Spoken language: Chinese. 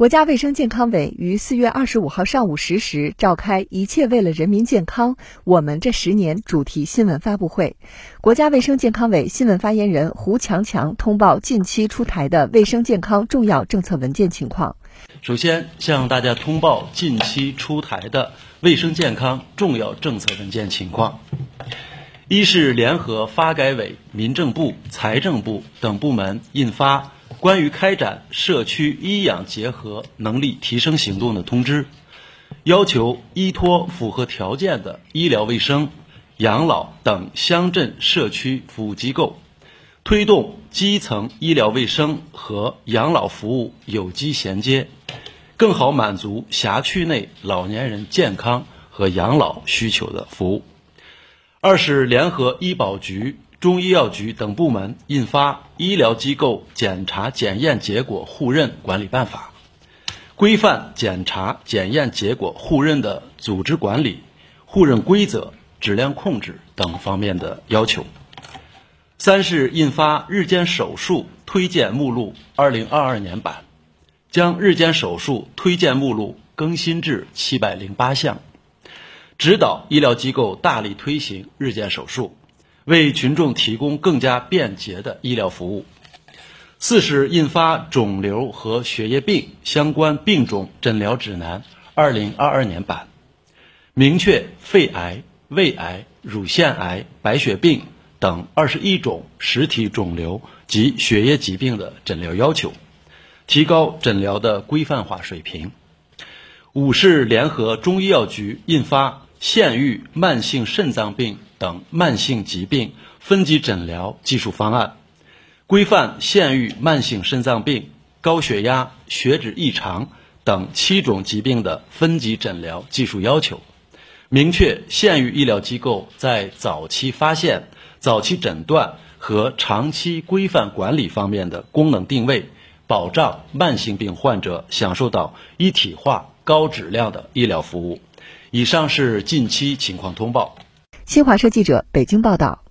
国家卫生健康委于四月二十五号上午十时召开“一切为了人民健康，我们这十年”主题新闻发布会。国家卫生健康委新闻发言人胡强强通报近期出台的卫生健康重要政策文件情况。首先向大家通报近期出台的卫生健康重要政策文件情况：一是联合发改委、民政部、财政部等部门印发。关于开展社区医养结合能力提升行动的通知，要求依托符合条件的医疗卫生、养老等乡镇社区服务机构，推动基层医疗卫生和养老服务有机衔接，更好满足辖区内老年人健康和养老需求的服务。二是联合医保局。中医药局等部门印发《医疗机构检查检验结果互认管理办法》，规范检查检验结果互认的组织管理、互认规则、质量控制等方面的要求。三是印发《日间手术推荐目录（二零二二年版）》，将日间手术推荐目录更新至七百零八项，指导医疗机构大力推行日间手术。为群众提供更加便捷的医疗服务。四是印发《肿瘤和血液病相关病种诊疗指南（二零二二年版）》，明确肺癌、胃癌、乳腺癌、白血病等二十一种实体肿瘤及血液疾病的诊疗要求，提高诊疗的规范化水平。五是联合中医药局印发。县域慢性肾脏病等慢性疾病分级诊疗技术方案，规范县域慢性肾脏病、高血压、血脂异常等七种疾病的分级诊疗技术要求，明确县域医疗机构在早期发现、早期诊断和长期规范管理方面的功能定位，保障慢性病患者享受到一体化、高质量的医疗服务。以上是近期情况通报。新华社记者北京报道。